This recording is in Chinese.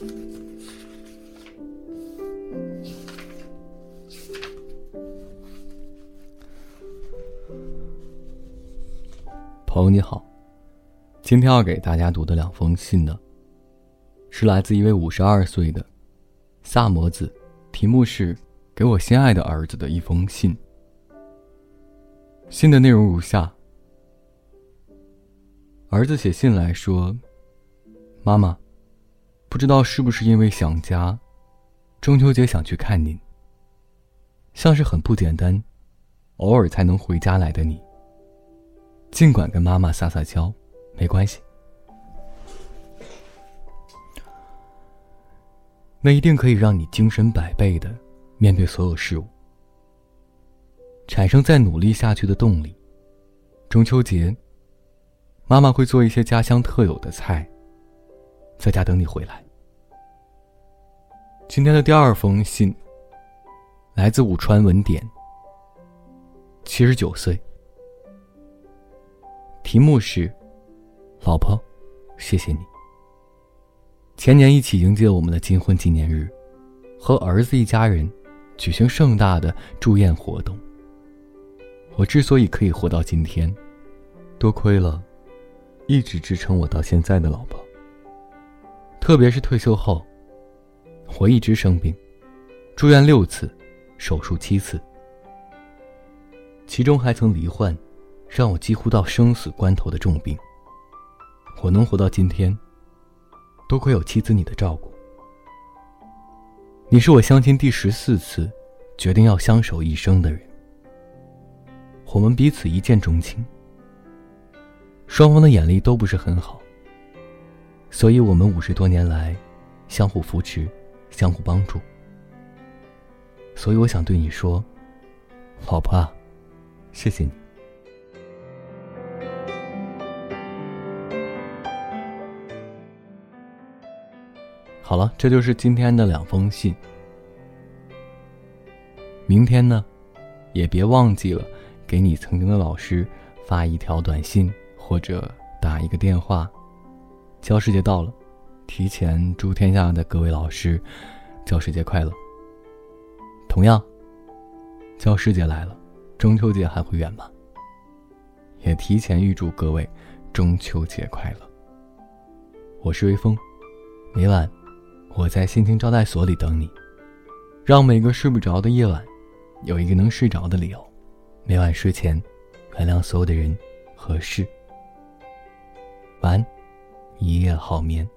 朋友你好。今天要给大家读的两封信呢是来自一位五十二岁的萨摩子题目是给我心爱的儿子的一封信。信的内容如下。儿子写信来说妈妈不知道是不是因为想家，中秋节想去看您。像是很不简单，偶尔才能回家来的你。”尽管跟妈妈撒撒娇，没关系。那一定可以让你精神百倍的面对所有事物，产生再努力下去的动力。中秋节，妈妈会做一些家乡特有的菜，在家等你回来。今天的第二封信，来自武川文典，七十九岁。题目是：“老婆，谢谢你。前年一起迎接我们的金婚纪念日，和儿子一家人举行盛大的祝宴活动。我之所以可以活到今天，多亏了一直支撑我到现在的老婆。特别是退休后，我一直生病，住院六次，手术七次，其中还曾罹患。”让我几乎到生死关头的重病，我能活到今天，多亏有妻子你的照顾。你是我相亲第十四次决定要相守一生的人，我们彼此一见钟情，双方的眼力都不是很好，所以我们五十多年来相互扶持，相互帮助。所以我想对你说，老婆，谢谢你。好了，这就是今天的两封信。明天呢，也别忘记了给你曾经的老师发一条短信或者打一个电话。教师节到了，提前祝天下的各位老师教师节快乐。同样，教师节来了，中秋节还会远吗？也提前预祝各位中秋节快乐。我是微风，每晚。我在心情招待所里等你，让每个睡不着的夜晚，有一个能睡着的理由。每晚睡前，原谅所有的人和事。晚安，一夜好眠。